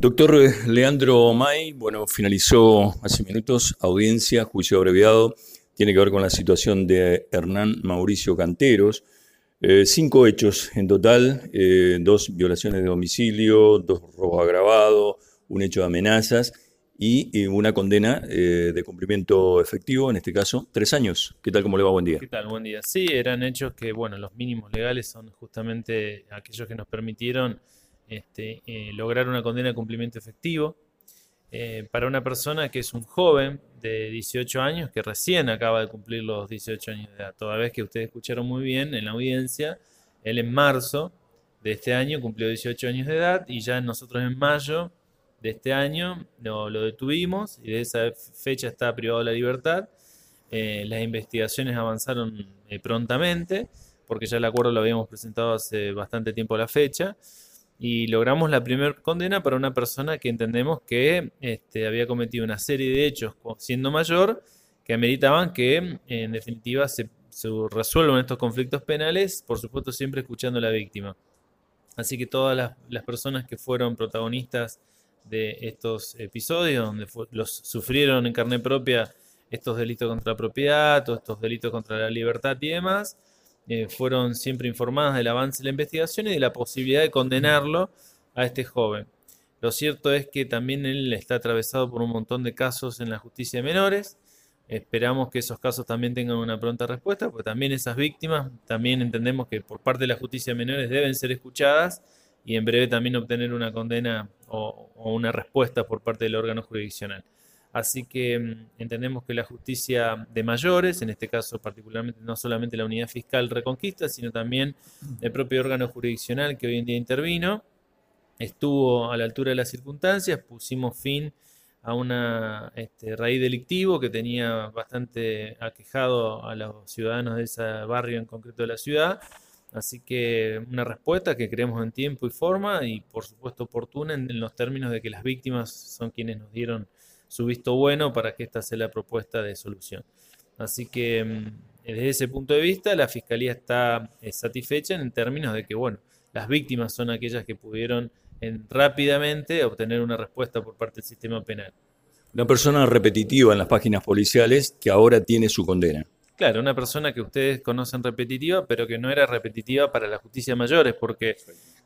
Doctor Leandro May, bueno, finalizó hace minutos audiencia, juicio abreviado, tiene que ver con la situación de Hernán Mauricio Canteros. Eh, cinco hechos en total, eh, dos violaciones de domicilio, dos robos agravados, un hecho de amenazas y, una condena eh, de cumplimiento efectivo, en este caso, tres años. ¿Qué tal? ¿Cómo le va? Buen día. ¿Qué tal? Buen día. Sí, eran hechos que, bueno, los mínimos legales son justamente aquellos que nos permitieron este, eh, lograr una condena de cumplimiento efectivo. Eh, para una persona que es un joven de 18 años, que recién acaba de cumplir los 18 años de edad. Toda vez que ustedes escucharon muy bien en la audiencia, él en marzo de este año cumplió 18 años de edad y ya nosotros en mayo de este año lo, detuvimos y de esa fecha está privado de la libertad. Eh, las investigaciones avanzaron prontamente porque ya el acuerdo lo habíamos presentado hace bastante tiempo a la fecha y logramos la primera condena para una persona que entendemos que este, había cometido una serie de hechos siendo mayor que ameritaban que en definitiva se, resuelvan estos conflictos penales, por supuesto siempre escuchando a la víctima. Así que todas las, personas que fueron protagonistas de estos episodios, donde los sufrieron en carne propia estos delitos contra la propiedad, todos estos delitos contra la libertad y demás, eh, fueron siempre informadas del avance de la investigación y de la posibilidad de condenarlo a este joven. Lo cierto es que también él está atravesado por un montón de casos en la justicia de menores. Esperamos que esos casos también tengan una pronta respuesta, porque también esas víctimas, también entendemos que por parte de la justicia de menores deben ser escuchadas y en breve también obtener una condena o una respuesta por parte del órgano jurisdiccional. Así que mm, entendemos que la justicia de mayores, en este caso particularmente no solamente la unidad fiscal Reconquista, sino también el propio órgano jurisdiccional que hoy en día intervino, estuvo a la altura de las circunstancias, pusimos fin a una este, raíz delictivo que tenía bastante aquejado a los ciudadanos de ese barrio en concreto de la ciudad. Así que una respuesta que creemos en tiempo y forma y por supuesto oportuna en los términos de que las víctimas son quienes nos dieron su visto bueno para que esta sea la propuesta de solución. Así que mm, desde ese punto de vista la Fiscalía está eh, satisfecha en términos de que, bueno, las víctimas son aquellas que pudieron rápidamente obtener una respuesta por parte del sistema penal. Una persona repetitiva en las páginas policiales que ahora tiene su condena. Claro, una persona que ustedes conocen repetitiva, pero que no era repetitiva para la justicia mayores, porque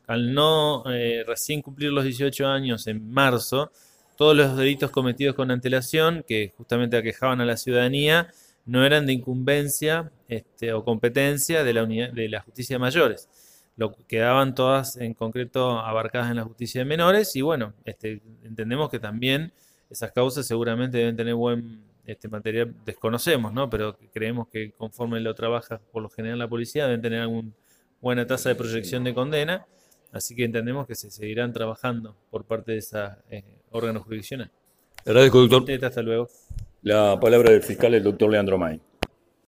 al no eh, recién cumplir los 18 años en marzo, todos los delitos cometidos con antelación, que justamente aquejaban a la ciudadanía, no eran de incumbencia este, o competencia de la, unidad, de la justicia de mayores. Lo quedaban todas en concreto abarcadas en la justicia de menores y bueno, este, entendemos que también esas causas seguramente deben tener buen este, material, desconocemos, ¿no? pero creemos que conforme lo trabaja por lo general la policía deben tener alguna buena tasa de proyección de condena Así que entendemos que se seguirán trabajando por parte de ese eh, órgano jurisdiccional. Agradezco, doctor. Hasta luego. La palabra del fiscal, el doctor Leandro May.